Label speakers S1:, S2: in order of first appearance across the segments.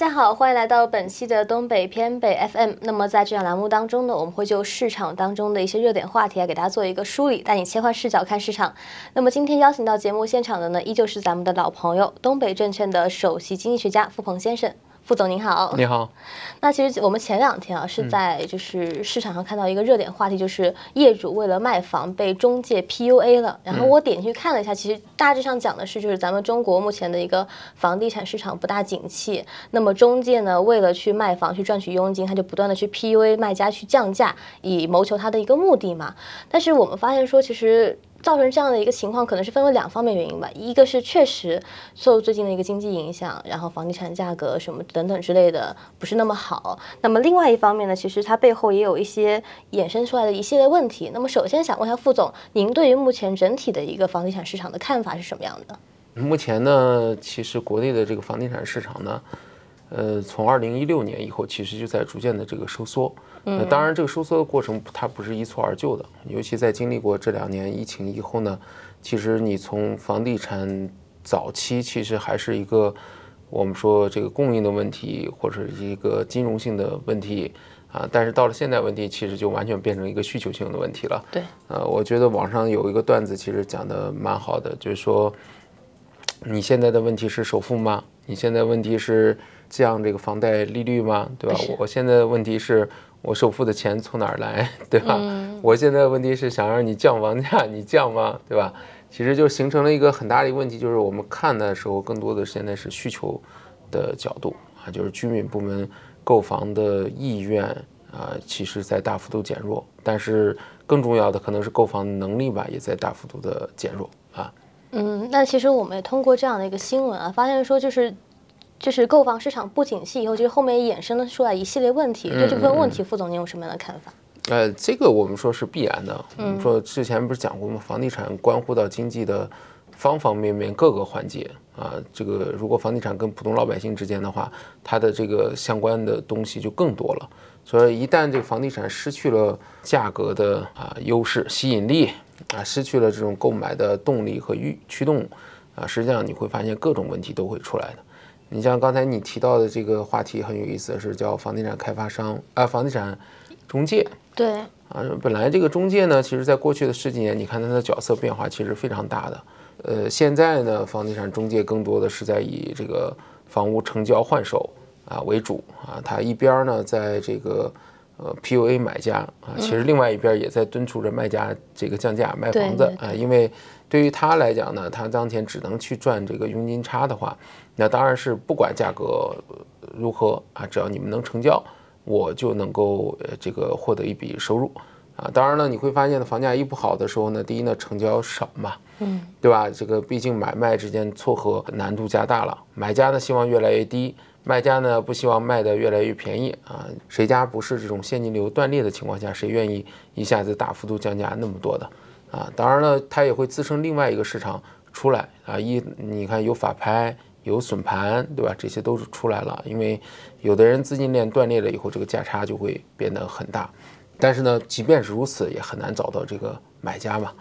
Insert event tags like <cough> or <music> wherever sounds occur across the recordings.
S1: 大家好，欢迎来到本期的东北偏北 FM。那么在这档栏目当中呢，我们会就市场当中的一些热点话题来给大家做一个梳理，带你切换视角看市场。那么今天邀请到节目现场的呢，依旧是咱们的老朋友，东北证券的首席经济学家付鹏先生。副总您好，
S2: 你好。
S1: 那其实我们前两天啊，是在就是市场上看到一个热点话题，就是业主为了卖房被中介 PUA 了。然后我点进去看了一下，其实大致上讲的是，就是咱们中国目前的一个房地产市场不大景气。那么中介呢，为了去卖房去赚取佣金，他就不断的去 PUA 卖家去降价，以谋求他的一个目的嘛。但是我们发现说，其实。造成这样的一个情况，可能是分为两方面原因吧。一个是确实受最近的一个经济影响，然后房地产价格什么等等之类的不是那么好。那么另外一方面呢，其实它背后也有一些衍生出来的一系列问题。那么首先想问一下副总，您对于目前整体的一个房地产市场的看法是什么样的？
S2: 目前呢，其实国内的这个房地产市场呢。呃，从二零一六年以后，其实就在逐渐的这个收缩。嗯，当然，这个收缩的过程它不是一蹴而就的，尤其在经历过这两年疫情以后呢，其实你从房地产早期其实还是一个我们说这个供应的问题，或者一个金融性的问题啊，但是到了现在问题，其实就完全变成一个需求性的问题了。
S1: 对，
S2: 呃，我觉得网上有一个段子，其实讲的蛮好的，就是说你现在的问题是首付吗？你现在问题是？降这个房贷利率吗？对吧？我现在的问题是我首付的钱从哪儿来？<laughs> 对吧？我现在的问题是想让你降房价，你降吗？对吧？其实就形成了一个很大的一个问题，就是我们看的时候更多的现在是需求的角度啊，就是居民部门购房的意愿啊，其实在大幅度减弱。但是更重要的可能是购房能力吧，也在大幅度的减弱啊。
S1: 嗯，那其实我们也通过这样的一个新闻啊，发现说就是。就是购房市场不景气以后，就是后面衍生了出来一系列问题。对这部分问题，副总您有什么样的看法？
S2: 呃，这个我们说是必然的。我们说之前不是讲过吗？房地产关乎到经济的方方面面各个环节啊。这个如果房地产跟普通老百姓之间的话，它的这个相关的东西就更多了。所以一旦这个房地产失去了价格的啊优势、吸引力啊，失去了这种购买的动力和驱驱动啊，实际上你会发现各种问题都会出来的。你像刚才你提到的这个话题很有意思，是叫房地产开发商啊，房地产中介。
S1: 对
S2: 啊，本来这个中介呢，其实在过去的十几年，你看它的角色变化其实非常大的。呃，现在呢，房地产中介更多的是在以这个房屋成交换手啊为主啊，它一边呢在这个呃 PUA 买家啊，其实另外一边也在敦促着卖家这个降价卖房子啊，因为对于他来讲呢，他当前只能去赚这个佣金差的话。那当然是不管价格如何啊，只要你们能成交，我就能够呃这个获得一笔收入啊。当然了，你会发现呢，房价一不好的时候呢，第一呢成交少嘛，嗯，对吧？这个毕竟买卖之间撮合难度加大了，买家呢希望越来越低，卖家呢不希望卖的越来越便宜啊。谁家不是这种现金流断裂的情况下，谁愿意一下子大幅度降价那么多的啊？当然了，它也会滋生另外一个市场出来啊。一你看有法拍。有损盘，对吧？这些都是出来了，因为有的人资金链断裂了以后，这个价差就会变得很大。但是呢，即便是如此，也很难找到这个买家嘛。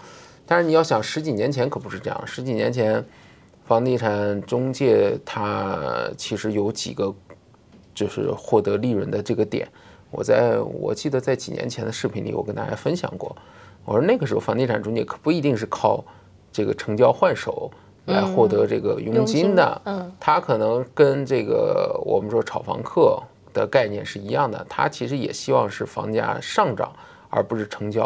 S2: 但是你要想，十几年前可不是这样。十几年前，房地产中介它其实有几个就是获得利润的这个点。我在我记得在几年前的视频里，我跟大家分享过。我说那个时候房地产中介可不一定是靠这个成交换手。来获得这个佣金的，嗯，他可能跟这个我们说炒房客的概念是一样的，他其实也希望是房价上涨，而不是成交，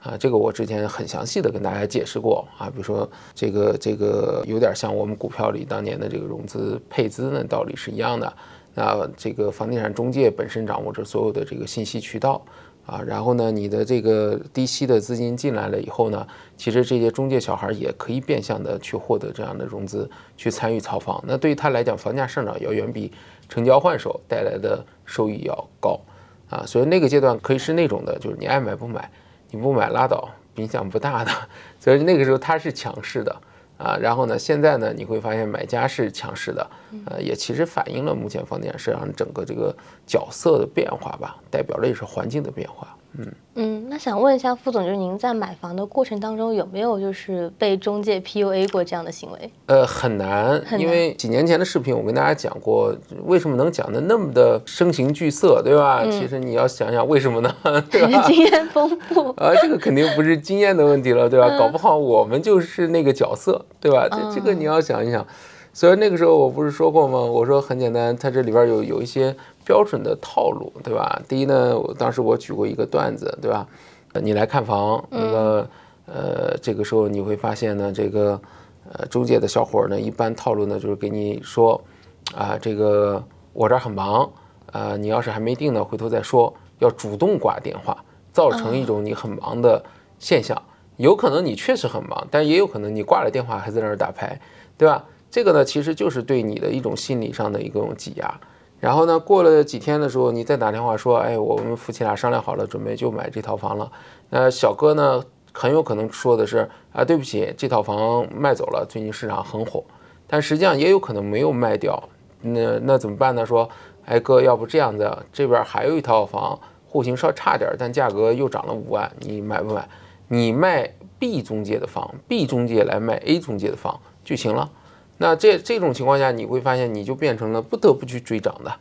S2: 啊，这个我之前很详细的跟大家解释过啊，比如说这个这个有点像我们股票里当年的这个融资配资那道理是一样的，那这个房地产中介本身掌握着所有的这个信息渠道。啊，然后呢，你的这个低息的资金进来了以后呢，其实这些中介小孩也可以变相的去获得这样的融资，去参与炒房。那对于他来讲，房价上涨要远比成交换手带来的收益要高啊。所以那个阶段可以是那种的，就是你爱买不买，你不买拉倒，影响不大的。<laughs> 所以那个时候它是强势的。啊，然后呢？现在呢？你会发现买家是强势的，呃，也其实反映了目前房地产市场整个这个角色的变化吧，代表了也是环境的变化。
S1: 嗯嗯，那想问一下副总，就是您在买房的过程当中有没有就是被中介 PUA 过这样的行为？
S2: 呃，很难，因为几年前的视频我跟大家讲过，为什么能讲的那么的声形俱色，对吧？其实你要想想为什么呢？<laughs> 对吧？<laughs>
S1: 经验丰富
S2: 啊，这个肯定不是经验的问题了，对吧？搞不好我们就是那个角色，对吧？这这个你要想一想。所以那个时候我不是说过吗？我说很简单，它这里边有有一些标准的套路，对吧？第一呢，我当时我举过一个段子，对吧？你来看房，那么呃，这个时候你会发现呢，这个呃中介的小伙呢，一般套路呢就是给你说，啊，这个我这儿很忙，啊，你要是还没定呢，回头再说，要主动挂电话，造成一种你很忙的现象。有可能你确实很忙，但也有可能你挂了电话还在那儿打牌，对吧？这个呢，其实就是对你的一种心理上的一种挤压。然后呢，过了几天的时候，你再打电话说，哎，我们夫妻俩商量好了，准备就买这套房了。那小哥呢，很有可能说的是，啊，对不起，这套房卖走了，最近市场很火。但实际上也有可能没有卖掉。那那怎么办呢？说，哎哥，要不这样子，这边还有一套房，户型稍差点，但价格又涨了五万，你买不买？你卖 B 中介的房，B 中介来卖 A 中介的房就行了。那这这种情况下，你会发现你就变成了不得不去追涨的，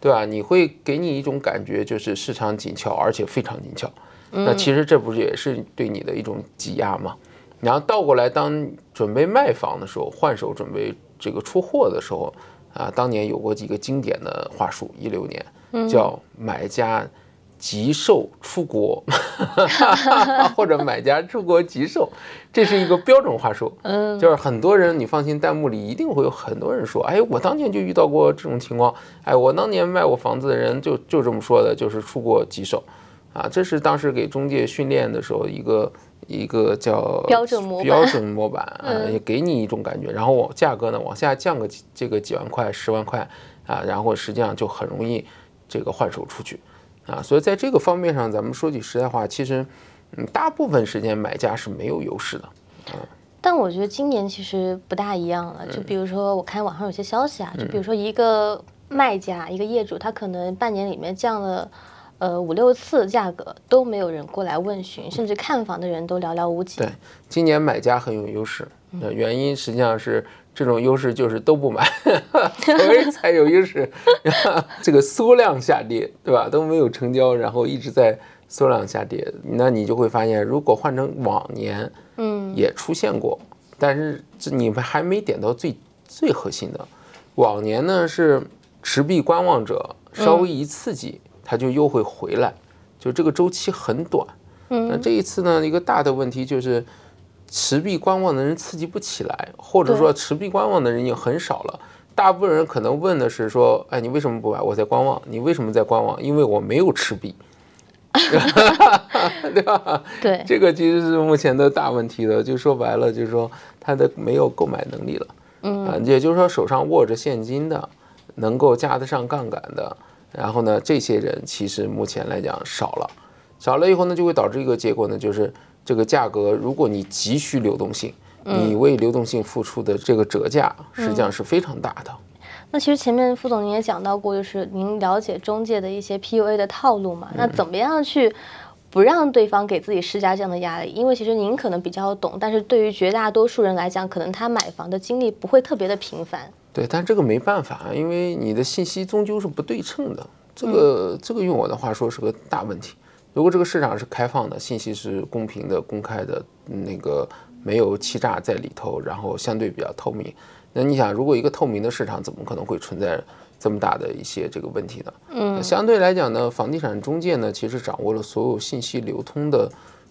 S2: 对吧？你会给你一种感觉，就是市场紧俏，而且非常紧俏。那其实这不是也是对你的一种挤压吗？然后倒过来，当准备卖房的时候，换手准备这个出货的时候，啊，当年有过几个经典的话术，一六年叫买家。急售出国，<laughs> 或者买家出国急售，这是一个标准话术。嗯，就是很多人，你放心，弹幕里一定会有很多人说：“哎，我当年就遇到过这种情况。哎，我当年卖我房子的人就就这么说的，就是出国急售。”啊，这是当时给中介训练的时候一个一个叫
S1: 标准模
S2: 标准模板啊，也给你一种感觉。然后我价格呢往下降个这个几万块、十万块啊，然后实际上就很容易这个换手出去。啊，所以在这个方面上，咱们说句实在话，其实，嗯，大部分时间买家是没有优势的。嗯，
S1: 但我觉得今年其实不大一样了。就比如说，我看网上有些消息啊，就比如说一个卖家、一个业主，他可能半年里面降了呃五六次价格，都没有人过来问询，甚至看房的人都寥寥无几。
S2: 对，今年买家很有优势，那原因实际上是。这种优势就是都不买，<laughs> 所以才有优势。这个缩量下跌，对吧？都没有成交，然后一直在缩量下跌。那你就会发现，如果换成往年，嗯，也出现过，但是这你们还没点到最最核心的。往年呢是持币观望者稍微一刺激，它就又会回来，就这个周期很短。嗯，那这一次呢，一个大的问题就是。持币观望的人刺激不起来，或者说持币观望的人已经很少了。大部分人可能问的是说：“哎，你为什么不买？我在观望。你为什么在观望？因为我没有持币，<laughs> 对吧？
S1: 对，
S2: 这个其实是目前的大问题的。就说白了，就是说他的没有购买能力了。嗯，也就是说手上握着现金的，能够加得上杠杆的，然后呢，这些人其实目前来讲少了，少了以后呢，就会导致一个结果呢，就是。这个价格，如果你急需流动性，你为流动性付出的这个折价，实际上是非常大的。
S1: 那其实前面副总您也讲到过，就是您了解中介的一些 PUA 的套路嘛？那怎么样去不让对方给自己施加这样的压力？因为其实您可能比较懂，但是对于绝大多数人来讲，可能他买房的经历不会特别的频繁。
S2: 对，但这个没办法，因为你的信息终究是不对称的。这个这个用我的话说是个大问题。如果这个市场是开放的，信息是公平的、公开的，那个没有欺诈在里头，然后相对比较透明，那你想，如果一个透明的市场，怎么可能会存在这么大的一些这个问题呢？嗯，相对来讲呢，房地产中介呢，其实掌握了所有信息流通的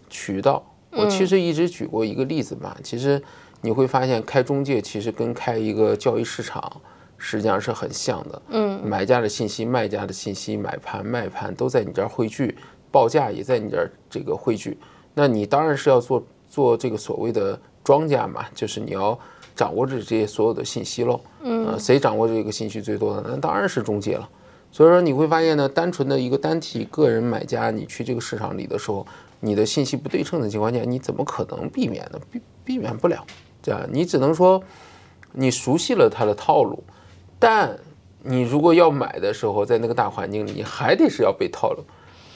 S2: 渠道。我其实一直举过一个例子嘛，其实你会发现，开中介其实跟开一个交易市场实际上是很像的。嗯，买家的信息、卖家的信息、买盘、卖盘都在你这儿汇聚。报价也在你这儿这个汇聚，那你当然是要做做这个所谓的庄家嘛，就是你要掌握着这些所有的信息喽。嗯，谁掌握这个信息最多的？那当然是中介了。所以说你会发现呢，单纯的一个单体个人买家，你去这个市场里的时候，你的信息不对称的情况下，你怎么可能避免呢？避避免不了，这样你只能说你熟悉了他的套路，但你如果要买的时候，在那个大环境里，你还得是要被套路。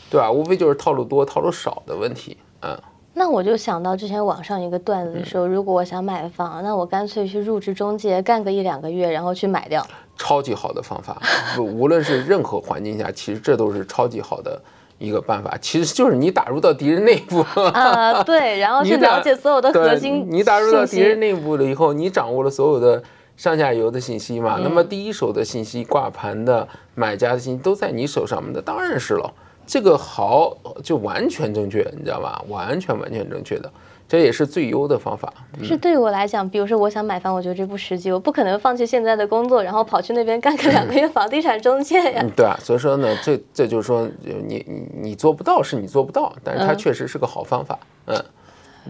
S2: 对吧？无非就是套路多套路少的问题，嗯。
S1: 那我就想到之前网上一个段子说，如果我想买房，那我干脆去入职中介，干个一两个月，然后去买掉。
S2: 超级好的方法，<laughs> 无论是任何环境下，其实这都是超级好的一个办法。其实就是你打入到敌人内部
S1: 啊，对，<laughs> 然后去了解所有的核心。<laughs>
S2: 你打入到敌人内部了以后，你掌握了所有的上下游的信息嘛？那么第一手的信息、挂盘的买家的信息都在你手上面，那当然是了。这个好就完全正确，你知道吧？完全完全正确的，这也是最优的方法。
S1: 是对于我来讲，比如说我想买房，我觉得这不实际，我不可能放弃现在的工作，然后跑去那边干个两个月房地产中介呀。
S2: 对啊，所以说呢，这这就是说，你你做不到是你做不到，但是它确实是个好方法，嗯。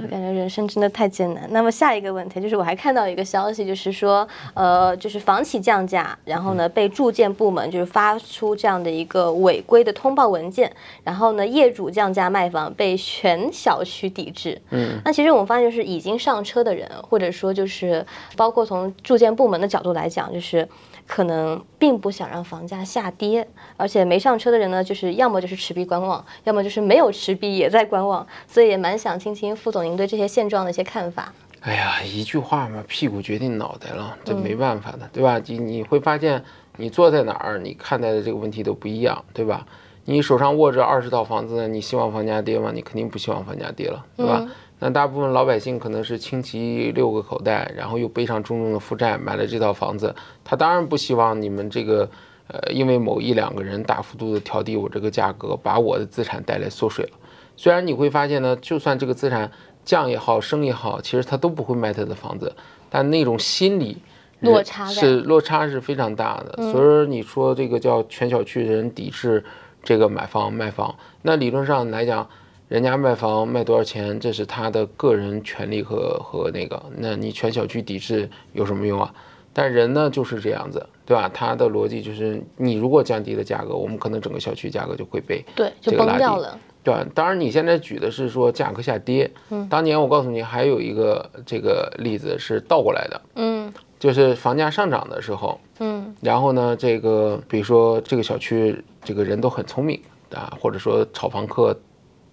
S1: 我感觉人生真的太艰难。那么下一个问题就是，我还看到一个消息，就是说，呃，就是房企降价，然后呢，被住建部门就是发出这样的一个违规的通报文件，然后呢，业主降价卖房被全小区抵制。嗯，那其实我们发现，就是已经上车的人，或者说就是包括从住建部门的角度来讲，就是。可能并不想让房价下跌，而且没上车的人呢，就是要么就是持币观望，要么就是没有持币也在观望，所以也蛮想听听副总您对这些现状的一些看法。
S2: 哎呀，一句话嘛，屁股决定脑袋了，这没办法的，对吧？你你会发现，你坐在哪儿，你看待的这个问题都不一样，对吧？你手上握着二十套房子，你希望房价跌吗？你肯定不希望房价跌了，对吧？那大部分老百姓可能是倾其六个口袋，然后又背上重重的负债买了这套房子，他当然不希望你们这个，呃，因为某一两个人大幅度的调低我这个价格，把我的资产带来缩水了。虽然你会发现呢，就算这个资产降也好，升也好，其实他都不会卖他的房子，但那种心理
S1: 落差
S2: 是落差是非常大的。所以说你说这个叫全小区人抵制这个买房卖房，那理论上来讲。人家卖房卖多少钱，这是他的个人权利和和那个，那你全小区抵制有什么用啊？但人呢就是这样子，对吧？他的逻辑就是，你如果降低了价格，我们可能整个小区价格就会被
S1: 对就崩掉了，
S2: 对吧？当然你现在举的是说价格下跌，嗯，当年我告诉你还有一个这个例子是倒过来的，嗯，就是房价上涨的时候，嗯，然后呢，这个比如说这个小区这个人都很聪明啊，或者说炒房客。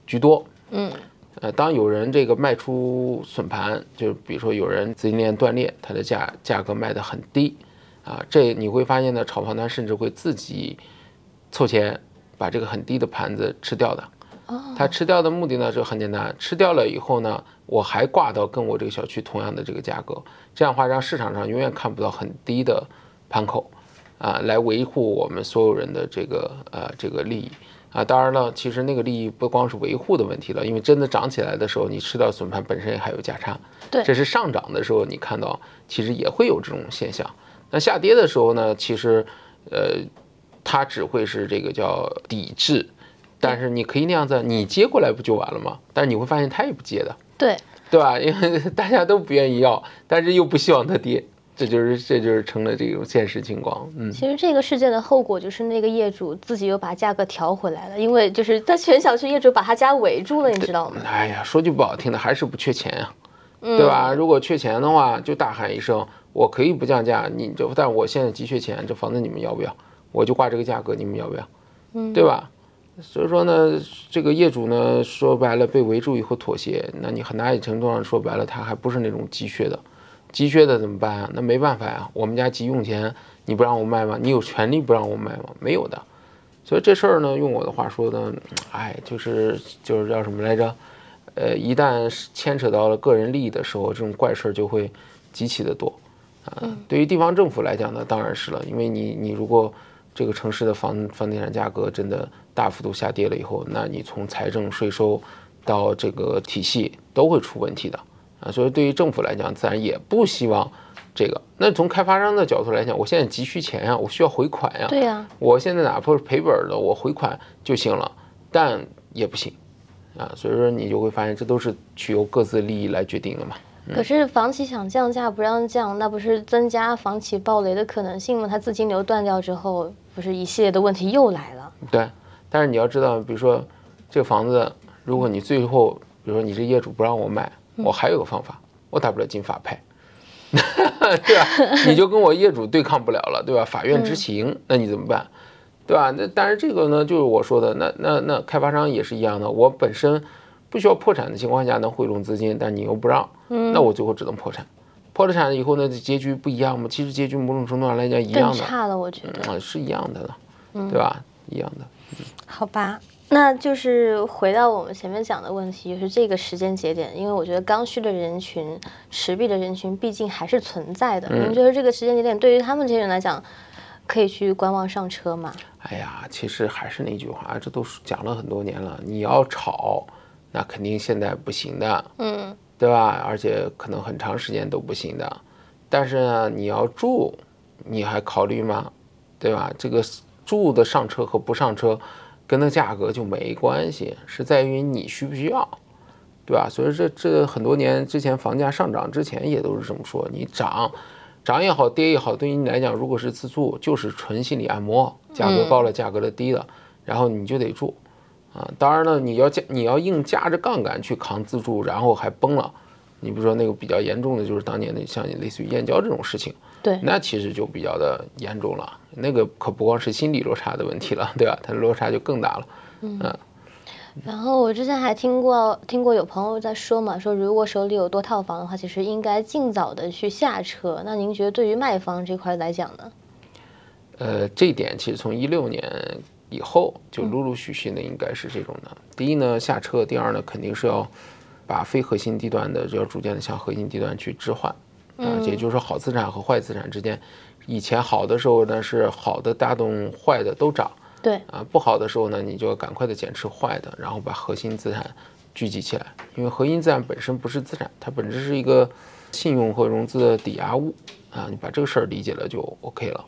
S2: 居多，嗯，呃，当有人这个卖出损盘，就比如说有人资金链断裂，它的价价格卖得很低，啊，这你会发现呢，炒房团甚至会自己凑钱把这个很低的盘子吃掉的。哦，他吃掉的目的呢就很简单，吃掉了以后呢，我还挂到跟我这个小区同样的这个价格，这样的话让市场上永远看不到很低的盘口，啊，来维护我们所有人的这个呃这个利益。啊，当然了，其实那个利益不光是维护的问题了，因为真的涨起来的时候，你吃到损盘本身还有价差。
S1: 对，
S2: 这是上涨的时候，你看到其实也会有这种现象。那下跌的时候呢，其实，呃，它只会是这个叫抵制，但是你可以那样子，你接过来不就完了吗？但是你会发现它也不接的。
S1: 对，
S2: 对吧？因为 <laughs> 大家都不愿意要，但是又不希望它跌。这就是这就是成了这种现实情况，嗯，
S1: 其实这个事件的后果就是那个业主自己又把价格调回来了，因为就是 <laughs> 他全小区业主把他家围住了，你知道吗？
S2: 哎呀，说句不好听的，还是不缺钱呀，对吧？如果缺钱的话，就大喊一声，我可以不降价，你就，但我现在急缺钱，这房子你们要不要？我就挂这个价格，你们要不要？嗯，对吧？所以说呢，这个业主呢，说白了被围住以后妥协，那你很大程度上说白了，他还不是那种急缺的。急缺的怎么办啊？那没办法呀，我们家急用钱，你不让我卖吗？你有权利不让我卖吗？没有的。所以这事儿呢，用我的话说呢，哎，就是就是叫什么来着？呃，一旦牵扯到了个人利益的时候，这种怪事儿就会极其的多啊。对于地方政府来讲呢，当然是了，因为你你如果这个城市的房房地产价格真的大幅度下跌了以后，那你从财政税收到这个体系都会出问题的。啊，所以对于政府来讲，自然也不希望这个。那从开发商的角度来讲，我现在急需钱呀，我需要回款呀。
S1: 对呀，
S2: 我现在哪怕是赔本的，我回款就行了，但也不行啊。所以说，你就会发现，这都是取由各自利益来决定的嘛。
S1: 可是房企想降价不让降，那不是增加房企暴雷的可能性吗？它资金流断掉之后，不是一系列的问题又来了？
S2: 对，但是你要知道，比如说这个房子，如果你最后，比如说你这业主不让我卖。我还有个方法，我打不了进法拍，<laughs> 对吧？你就跟我业主对抗不了了，对吧？法院执行，那你怎么办？对吧？那但是这个呢，就是我说的，那那那开发商也是一样的，我本身不需要破产的情况下能汇拢资金，但你又不让，那我最后只能破产。破了产以后呢，结局不一样吗？其实结局某种程度上来讲一样的，
S1: 差了，我觉得
S2: 啊是一样的了，对吧？一样的。
S1: 好吧，那就是回到我们前面讲的问题，就是这个时间节点，因为我觉得刚需的人群、持币的人群毕竟还是存在的。你们觉得这个时间节点对于他们这些人来讲，可以去观望上车吗？
S2: 哎呀，其实还是那句话，这都讲了很多年了。你要炒，那肯定现在不行的。嗯。对吧？而且可能很长时间都不行的，但是呢，你要住，你还考虑吗？对吧？这个住的上车和不上车，跟那价格就没关系，是在于你需不需要，对吧？所以这这很多年之前房价上涨之前也都是这么说，你涨，涨也好，跌也好，对于你来讲，如果是自住，就是纯心理按摩，价格高了，价格的低了，然后你就得住。啊，当然了，你要加，你要硬加着杠杆去扛自住，然后还崩了。你比如说那个比较严重的，就是当年的像类似于燕郊这种事情，
S1: 对，
S2: 那其实就比较的严重了。那个可不光是心理落差的问题了，<laughs> 对吧？它的落差就更大了。嗯。
S1: 然后我之前还听过，听过有朋友在说嘛，说如果手里有多套房的话，其实应该尽早的去下车。那您觉得对于卖方这块来讲呢？
S2: 呃，这一点其实从一六年。以后就陆陆续续的应该是这种的。第一呢，下车；第二呢，肯定是要把非核心地段的就要逐渐的向核心地段去置换啊。也就是说，好资产和坏资产之间，以前好的时候呢是好的带动坏的都涨，
S1: 对
S2: 啊，不好的时候呢你就要赶快的减持坏的，然后把核心资产聚集起来。因为核心资产本身不是资产，它本质是一个信用和融资的抵押物啊。你把这个事儿理解了就 OK 了。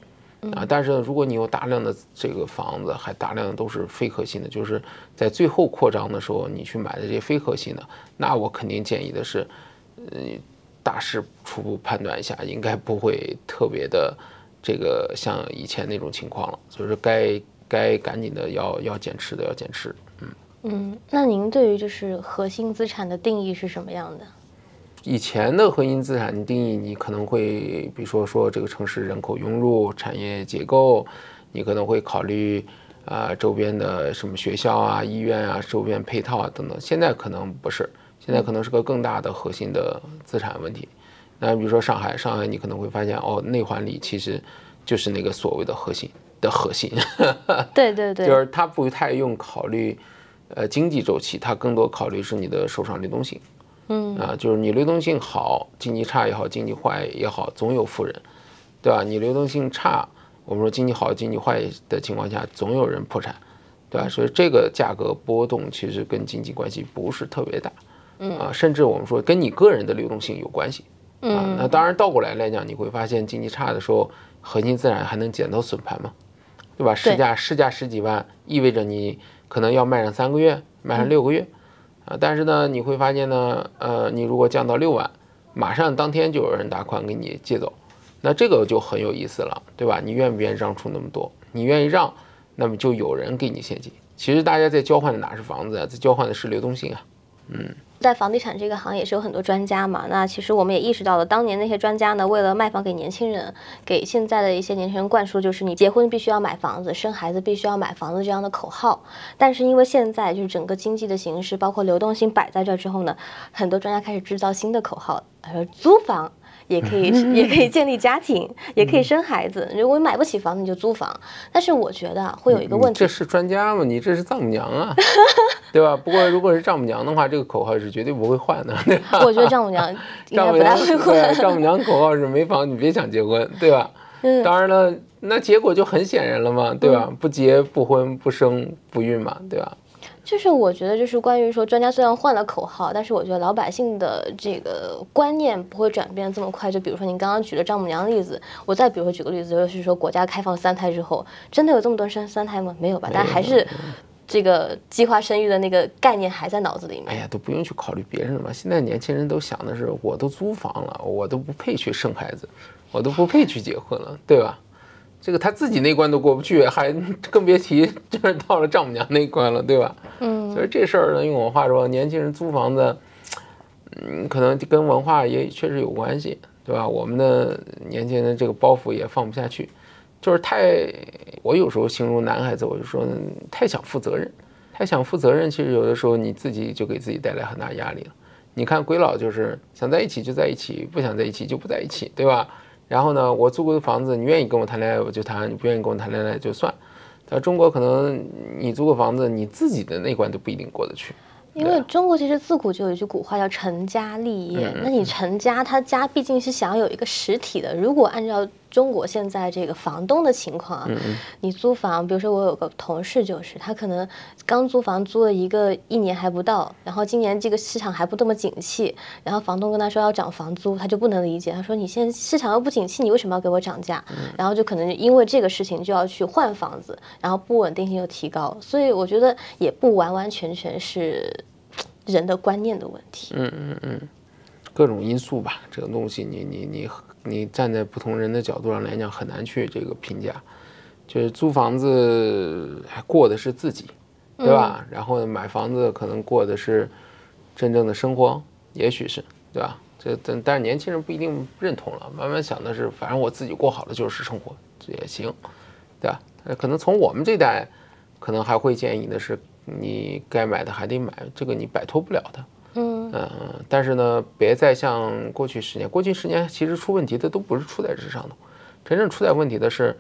S2: 啊，但是呢，如果你有大量的这个房子，还大量的都是非核心的，就是在最后扩张的时候，你去买的这些非核心的，那我肯定建议的是，呃，大势初步判断一下，应该不会特别的这个像以前那种情况了，所以说该该赶紧的要要减持的要减持，
S1: 嗯嗯，那您对于就是核心资产的定义是什么样的？
S2: 以前的核心资产定义，你可能会，比如说说这个城市人口涌入、产业结构，你可能会考虑啊周边的什么学校啊、医院啊、周边配套啊等等。现在可能不是，现在可能是个更大的核心的资产问题。那比如说上海，上海你可能会发现哦，内环里其实就是那个所谓的核心的核心。<laughs>
S1: 对对对，
S2: 就是它不太用考虑呃经济周期，它更多考虑是你的手上流动性。
S1: 嗯
S2: 啊，就是你流动性好，经济差也好，经济坏也好，总有富人，对吧？你流动性差，我们说经济好，经济坏的情况下，总有人破产，对吧？所以这个价格波动其实跟经济关系不是特别大，
S1: 嗯
S2: 啊，甚至我们说跟你个人的流动性有关系，
S1: 啊，
S2: 那当然倒过来来讲，你会发现经济差的时候，核心资产还能捡到损盘吗？对吧？市价市价十几万，意味着你可能要卖上三个月，卖上六个月。啊，但是呢，你会发现呢，呃，你如果降到六万，马上当天就有人打款给你借走，那这个就很有意思了，对吧？你愿不愿意让出那么多？你愿意让，那么就有人给你现金。其实大家在交换的哪是房子啊，在交换的是流动性啊，嗯。
S1: 在房地产这个行业也是有很多专家嘛？那其实我们也意识到了，当年那些专家呢，为了卖房给年轻人，给现在的一些年轻人灌输就是你结婚必须要买房子，生孩子必须要买房子这样的口号。但是因为现在就是整个经济的形势，包括流动性摆在这之后呢，很多专家开始制造新的口号，他说租房。也可以，<laughs> 也可以建立家庭，也可以生孩子。如果你买不起房，你就租房。但是我觉得会有一个问题，
S2: 这是专家吗？你这是丈母娘啊，<laughs> 对吧？不过如果是丈母娘的话，这个口号是绝对不会换的。<laughs>
S1: 我觉得丈母娘应该不太会换。
S2: 丈母娘口号是没房你别想结婚，对吧？
S1: 嗯。
S2: 当然了，那结果就很显然了嘛，对吧？不结不婚不生不育嘛，对吧？
S1: 就是我觉得，就是关于说专家虽然换了口号，但是我觉得老百姓的这个观念不会转变这么快。就比如说您刚刚举的丈母娘例子，我再比如说举个例子，就是说国家开放三胎之后，真的有这么多人生三胎吗？没有吧？但还是这个计划生育的那个概念还在脑子里面。
S2: 哎呀，都不用去考虑别人了嘛。现在年轻人都想的是，我都租房了，我都不配去生孩子，我都不配去结婚了，对吧？这个他自己那关都过不去，还更别提 <laughs> 就是到了丈母娘那关了，对吧？
S1: 嗯，
S2: 所以这事儿呢，用我话说，年轻人租房子，嗯，可能跟文化也确实有关系，对吧？我们的年轻人这个包袱也放不下去，就是太，我有时候形容男孩子，我就说太想负责任，太想负责任，其实有的时候你自己就给自己带来很大压力了。你看鬼佬就是想在一起就在一起，不想在一起就不在一起，对吧？然后呢，我租个房子，你愿意跟我谈恋爱我就谈，你不愿意跟我谈恋爱就算。在中国可能你租个房子，你自己的那关都不一定过得去。
S1: 因为中国其实自古就有一句古话叫成家立业，那你成家，他家毕竟是想要有一个实体的。如果按照中国现在这个房东的情况啊，你租房，比如说我有个同事就是，他可能刚租房租了一个一年还不到，然后今年这个市场还不这么景气，然后房东跟他说要涨房租，他就不能理解，他说你现在市场又不景气，你为什么要给我涨价？然后就可能因为这个事情就要去换房子，然后不稳定性又提高，所以我觉得也不完完全全是人的观念的问题。
S2: 嗯嗯嗯，各种因素吧，这个东西你你你。你站在不同人的角度上来讲，很难去这个评价。就是租房子还过的是自己，对吧？然后买房子可能过的是真正的生活，也许是，对吧？这但但是年轻人不一定认同了，慢慢想的是，反正我自己过好了就是生活，这也行，对吧？可能从我们这代，可能还会建议的是，你该买的还得买，这个你摆脱不了的。嗯但是呢，别再像过去十年，过去十年其实出问题的都不是出在这上头，真正出在问题的是，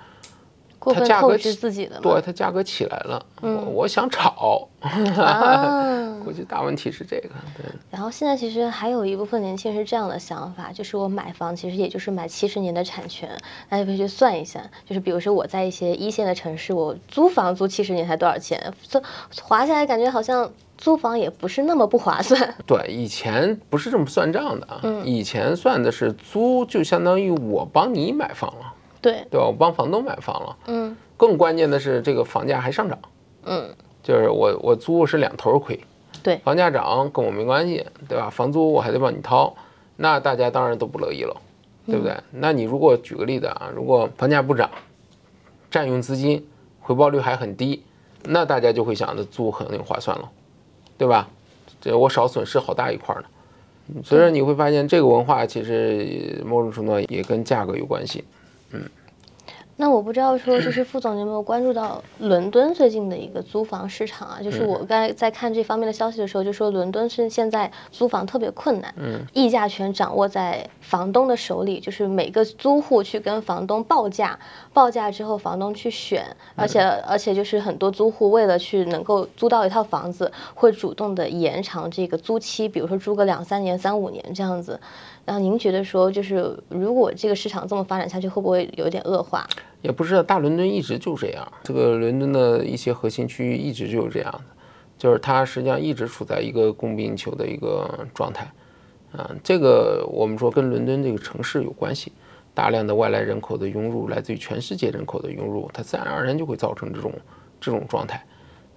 S1: 它
S2: 价格
S1: 自己的，
S2: 对，它价格起来了，我我想炒，<laughs> 估计大问题是这个。对。
S1: 然后现在其实还有一部分年轻人是这样的想法，就是我买房其实也就是买七十年的产权，大家可以去算一下，就是比如说我在一些一线的城市，我租房租七十年才多少钱，算划下来感觉好像。租房也不是那么不划算。
S2: 对，以前不是这么算账的啊。以前算的是租，就相当于我帮你买房了。
S1: 对，
S2: 对吧？我帮房东买房了。嗯。更关键的是，这个房价还上涨。嗯。就是我我租是两头亏。
S1: 对。
S2: 房价涨跟我没关系，对吧？房租我还得帮你掏，那大家当然都不乐意了，对不对？那你如果举个例子啊，如果房价不涨，占用资金，回报率还很低，那大家就会想着租肯定划算了。对吧？这我少损失好大一块呢，所以说你会发现这个文化其实某种程度也跟价格有关系，嗯。
S1: 那我不知道说，就是副总有没有关注到伦敦最近的一个租房市场啊？就是我刚才在看这方面的消息的时候，就说伦敦是现在租房特别困难，嗯，议价权掌握在房东的手里，就是每个租户去跟房东报价，报价之后房东去选，而且而且就是很多租户为了去能够租到一套房子，会主动的延长这个租期，比如说租个两三年、三五年这样子。然后您觉得说，就是如果这个市场这么发展下去，会不会有点恶化？
S2: 也不知道，大伦敦一直就这样。这个伦敦的一些核心区域一直就是这样的，就是它实际上一直处在一个供不应求的一个状态。啊，这个我们说跟伦敦这个城市有关系，大量的外来人口的涌入，来自于全世界人口的涌入，它自然而然就会造成这种这种状态。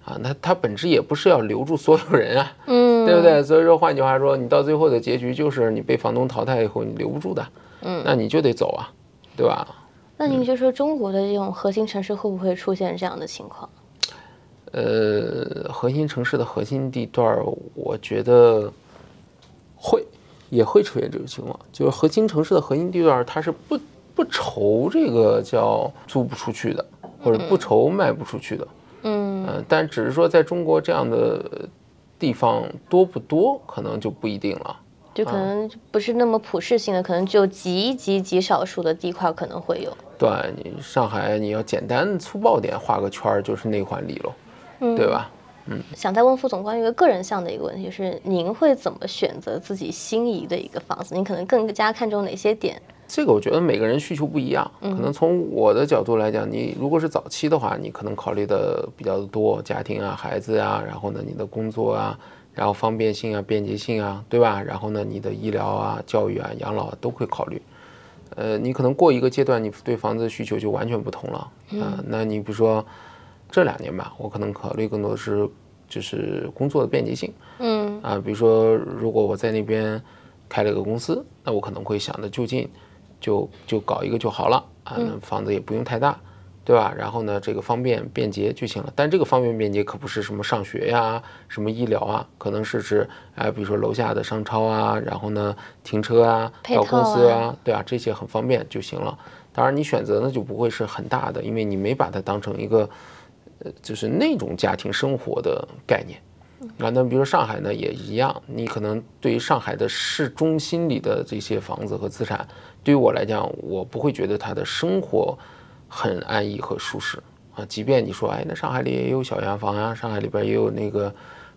S2: 啊，那它本质也不是要留住所有人啊，嗯，对不对？所以说，换句话说，你到最后的结局就是你被房东淘汰以后，你留不住的，嗯，那你就得走啊，对吧？
S1: 那您就说中国的这种核心城市会不会出现这样的情况？
S2: 呃，核心城市的核心地段，我觉得会也会出现这种情况，就是核心城市的核心地段，它是不不愁这个叫租不出去的，或者不愁卖不出去的。嗯但只是说在中国这样的地方多不多，可能就不一定了。
S1: 就可能不是那么普适性的，可能只有极极极少数的地块可能会有。
S2: 对你上海，你要简单粗暴点画个圈儿，就是内环里喽，对吧？
S1: 嗯。想再问副总关于一个个人项的一个问题，就是您会怎么选择自己心仪的一个房子？您可能更加看重哪些点？
S2: 这个我觉得每个人需求不一样，可能从我的角度来讲，你如果是早期的话，你可能考虑的比较多，家庭啊、孩子啊，然后呢，你的工作啊，然后方便性啊、便捷性啊，对吧？然后呢，你的医疗啊、教育啊、养老啊都会考虑。呃，你可能过一个阶段，你对房子的需求就完全不同了啊。那你比如说这两年吧，我可能考虑更多的是就是工作的便捷性，嗯啊，比如说如果我在那边开了个公司，那我可能会想着就近。就就搞一个就好了啊，房子也不用太大，对对吧？然后呢，这个方便便捷就行了。但这个方便便捷可不是什么上学呀、什么医疗啊，可能是指哎，比如说楼下的商超啊，然后呢停车啊、到公司啊，对啊，这些很方便就行了。当然，你选择呢就不会是很大的，因为你没把它当成一个呃，就是那种家庭生活的概念。啊，那比如说上海呢也一样，你可能对于上海的市中心里的这些房子和资产，对于我来讲，我不会觉得他的生活。很安逸和舒适啊，即便你说，哎，那上海里也有小洋房啊，上海里边也有那个，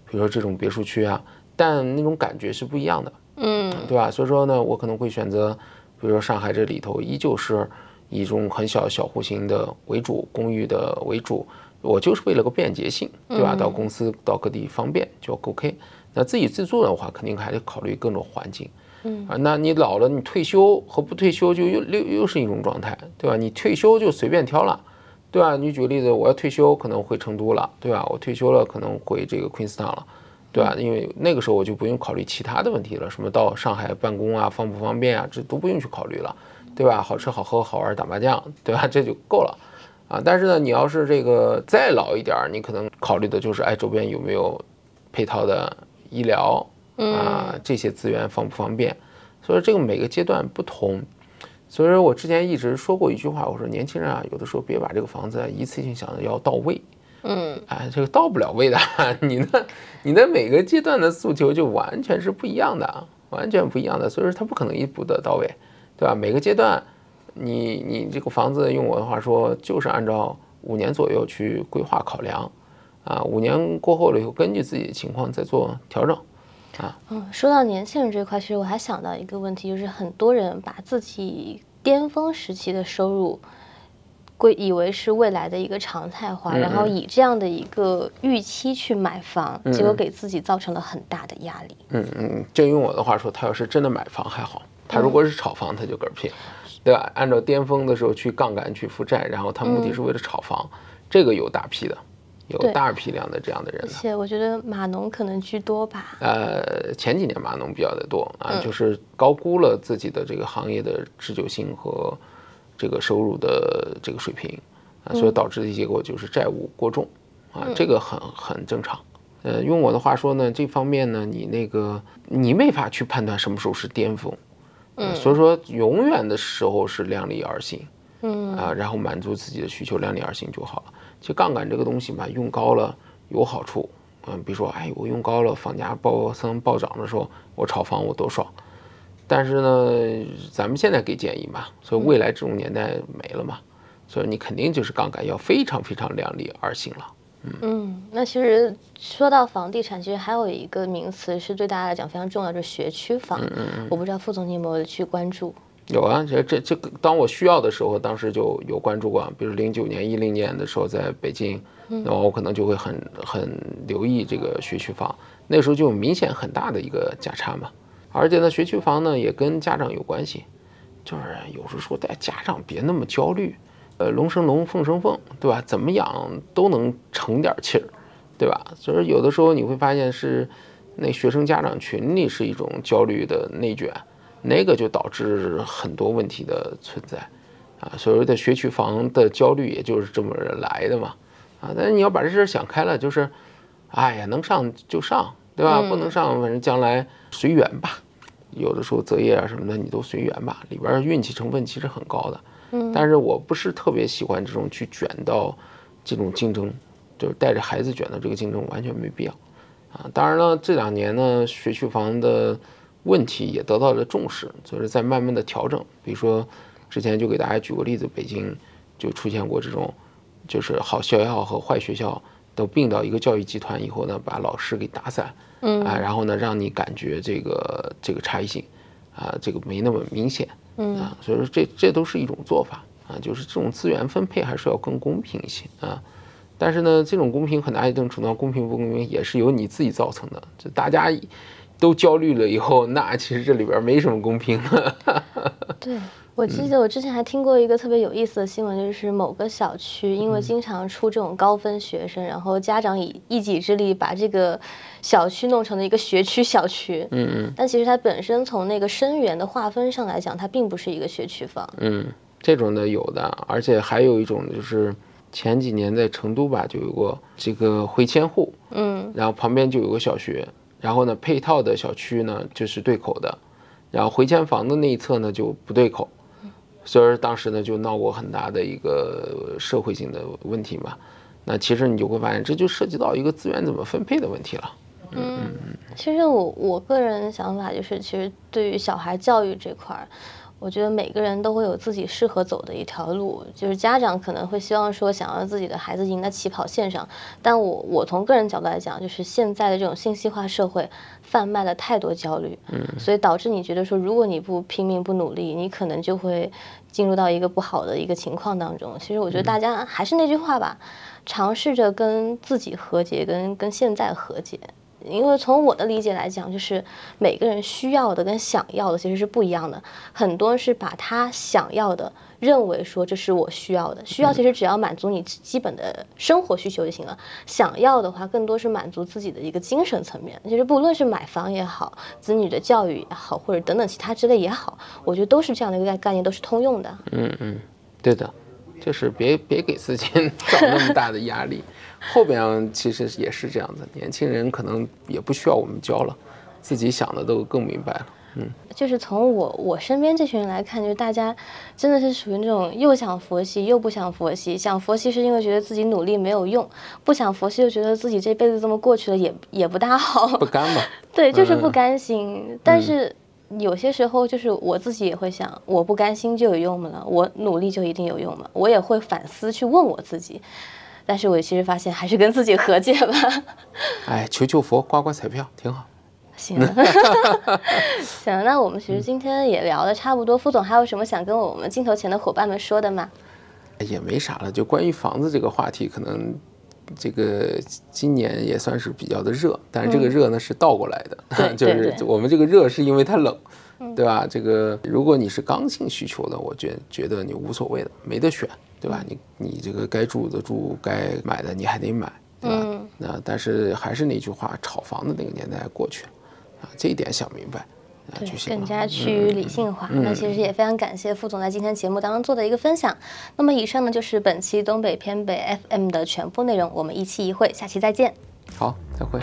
S2: 比如说这种别墅区啊，但那种感觉是不一样的，
S1: 嗯，
S2: 对吧？所以说呢，我可能会选择，比如说上海这里头依旧是以这种很小小户型的为主，公寓的为主，我就是为了个便捷性，对吧？到公司到各地方便就 OK。那自己自住的话，肯定还得考虑各种环境。
S1: 嗯
S2: 啊，那你老了，你退休和不退休就又又又是一种状态，对吧？你退休就随便挑了，对吧？你举个例子，我要退休可能回成都了，对吧？我退休了可能回这个 Queenstown 了，对吧？因为那个时候我就不用考虑其他的问题了，什么到上海办公啊，方不方便啊，这都不用去考虑了，对吧？好吃好喝好玩打麻将，对吧？这就够了啊。但是呢，你要是这个再老一点儿，你可能考虑的就是，哎，周边有没有配套的医疗。啊，这些资源方不方便？所以说这个每个阶段不同。所以说我之前一直说过一句话，我说年轻人啊，有的时候别把这个房子一次性想的要到位。
S1: 嗯，
S2: 哎，这个到不了位的，<laughs> 你的你的每个阶段的诉求就完全是不一样的，完全不一样的。所以说它不可能一步的到位，对吧？每个阶段，你你这个房子用我的话说，就是按照五年左右去规划考量，啊，五年过后了以后，根据自己的情况再做调整。啊，
S1: 嗯，说到年轻人这块，其实我还想到一个问题，就是很多人把自己巅峰时期的收入归以为是未来的一个常态化，然后以这样的一个预期去买房，结果给自己造成了很大的压力。
S2: 嗯嗯，就用我的话说，他要是真的买房还好，他如果是炒房，他就嗝屁，对吧？按照巅峰的时候去杠杆去负债，然后他目的是为了炒房，这个有大批的。有大批量的这样的人，而
S1: 且我觉得码农可能居多吧。
S2: 呃，前几年码农比较的多啊，就是高估了自己的这个行业的持久性和这个收入的这个水平啊，所以导致的结果就是债务过重啊，这个很很正常。呃，用我的话说呢，这方面呢，你那个你没法去判断什么时候是巅峰，
S1: 嗯，
S2: 所以说永远的时候是量力而行，
S1: 嗯。
S2: 啊，然后满足自己的需求，量力而行就好了。其实杠杆这个东西嘛，用高了有好处，嗯，比如说，哎，我用高了，房价暴增暴涨的时候，我炒房我多爽。但是呢，咱们现在给建议嘛，所以未来这种年代没了嘛，所以你肯定就是杠杆要非常非常量力而行了。
S1: 嗯，那其实说到房地产，其实还有一个名词是对大家来讲非常重要，就是学区房。
S2: 嗯嗯嗯。
S1: 我不知道副总你有没有去关注？
S2: 有啊，这这这个，当我需要的时候，当时就有关注过。比如零九年、一零年的时候，在北京，那我可能就会很很留意这个学区房。那时候就有明显很大的一个价差嘛。而且呢，学区房呢也跟家长有关系，就是有时候说带家长别那么焦虑，呃，龙生龙，凤生凤，对吧？怎么养都能成点气儿，对吧？所以有的时候你会发现是那学生家长群里是一种焦虑的内卷。那个就导致很多问题的存在，啊，所谓的学区房的焦虑也就是这么来的嘛，啊，但是你要把这事想开了，就是，哎呀，能上就上，对吧？不能上，反正将来随缘吧。有的时候择业啊什么的，你都随缘吧。里边运气成分其实很高的，
S1: 嗯，
S2: 但是我不是特别喜欢这种去卷到这种竞争，就是带着孩子卷到这个竞争，完全没必要，啊，当然了，这两年呢，学区房的。问题也得到了重视，就是在慢慢的调整。比如说，之前就给大家举个例子，北京就出现过这种，就是好学校和坏学校都并到一个教育集团以后呢，把老师给打散，
S1: 嗯
S2: 啊，然后呢，让你感觉这个这个差异性，啊，这个没那么明显，
S1: 嗯
S2: 啊，所以说这这都是一种做法啊，就是这种资源分配还是要更公平一些啊。但是呢，这种公平很大一定程度上公平不公平也是由你自己造成的，就大家。都焦虑了以后，那其实这里边没什么公平。<laughs>
S1: 对，我记得我之前还听过一个特别有意思的新闻，就是某个小区因为经常出这种高分学生，然后家长以一己之力把这个小区弄成了一个学区小区。
S2: 嗯嗯。
S1: 但其实它本身从那个生源的划分上来讲，它并不是一个学区房。
S2: 嗯。这种的有的，而且还有一种就是前几年在成都吧，就有过这个回迁户，
S1: 嗯，
S2: 然后旁边就有个小学，然后呢配套的小区呢就是对口的，然后回迁房的那一侧呢就不对口，所以说当时呢就闹过很大的一个社会性的问题嘛。那其实你就会发现，这就涉及到一个资源怎么分配的问题了。
S1: 嗯其实我我个人想法就是，其实对于小孩教育这块儿，我觉得每个人都会有自己适合走的一条路。就是家长可能会希望说，想要自己的孩子赢在起跑线上，但我我从个人角度来讲，就是现在的这种信息化社会贩卖了太多焦虑，嗯，所以导致你觉得说，如果你不拼命不努力，你可能就会进入到一个不好的一个情况当中。其实我觉得大家还是那句话吧，尝试着跟自己和解，跟跟现在和解。因为从我的理解来讲，就是每个人需要的跟想要的其实是不一样的。很多是把他想要的认为说这是我需要的，需要其实只要满足你基本的生活需求就行了。想要的话，更多是满足自己的一个精神层面。其实不论是买房也好，子女的教育也好，或者等等其他之类也好，我觉得都是这样的一个概概念，都是通用的。
S2: 嗯嗯，对的，就是别别给自己 <laughs> 找那么大的压力。后边其实也是这样的，年轻人可能也不需要我们教了，自己想的都更明白了。嗯，
S1: 就是从我我身边这群人来看，就是大家真的是属于那种又想佛系又不想佛系，想佛系是因为觉得自己努力没有用，不想佛系又觉得自己这辈子这么过去了也也不大好，
S2: 不甘嘛。<laughs>
S1: 对，就是不甘心。但是有些时候，就是我自己也会想，我不甘心就有用吗？我努力就一定有用吗？我也会反思去问我自己。但是我其实发现还是跟自己和解吧。<laughs>
S2: 哎，求求佛，刮刮彩票，挺好。
S1: 行，行，那我们其实今天也聊的差不多。副总还有什么想跟我们镜头前的伙伴们说的吗？
S2: 也没啥了，就关于房子这个话题，可能这个今年也算是比较的热，但是这个热呢是倒过来的，<laughs> 就是我们这个热是因为它冷，对吧？这个如果你是刚性需求的，我觉觉得你无所谓的，没得选。对吧？你你这个该住的住，该买的你还得买，对吧？那但是还是那句话，炒房的那个年代过去了啊，这一点想明白啊就行
S1: 更加趋于理性化。那其实也非常感谢副总在今天节目当中做的一个分享。那么以上呢就是本期东北偏北 FM 的全部内容，我们一期一会，下期再见。
S2: 好，再会。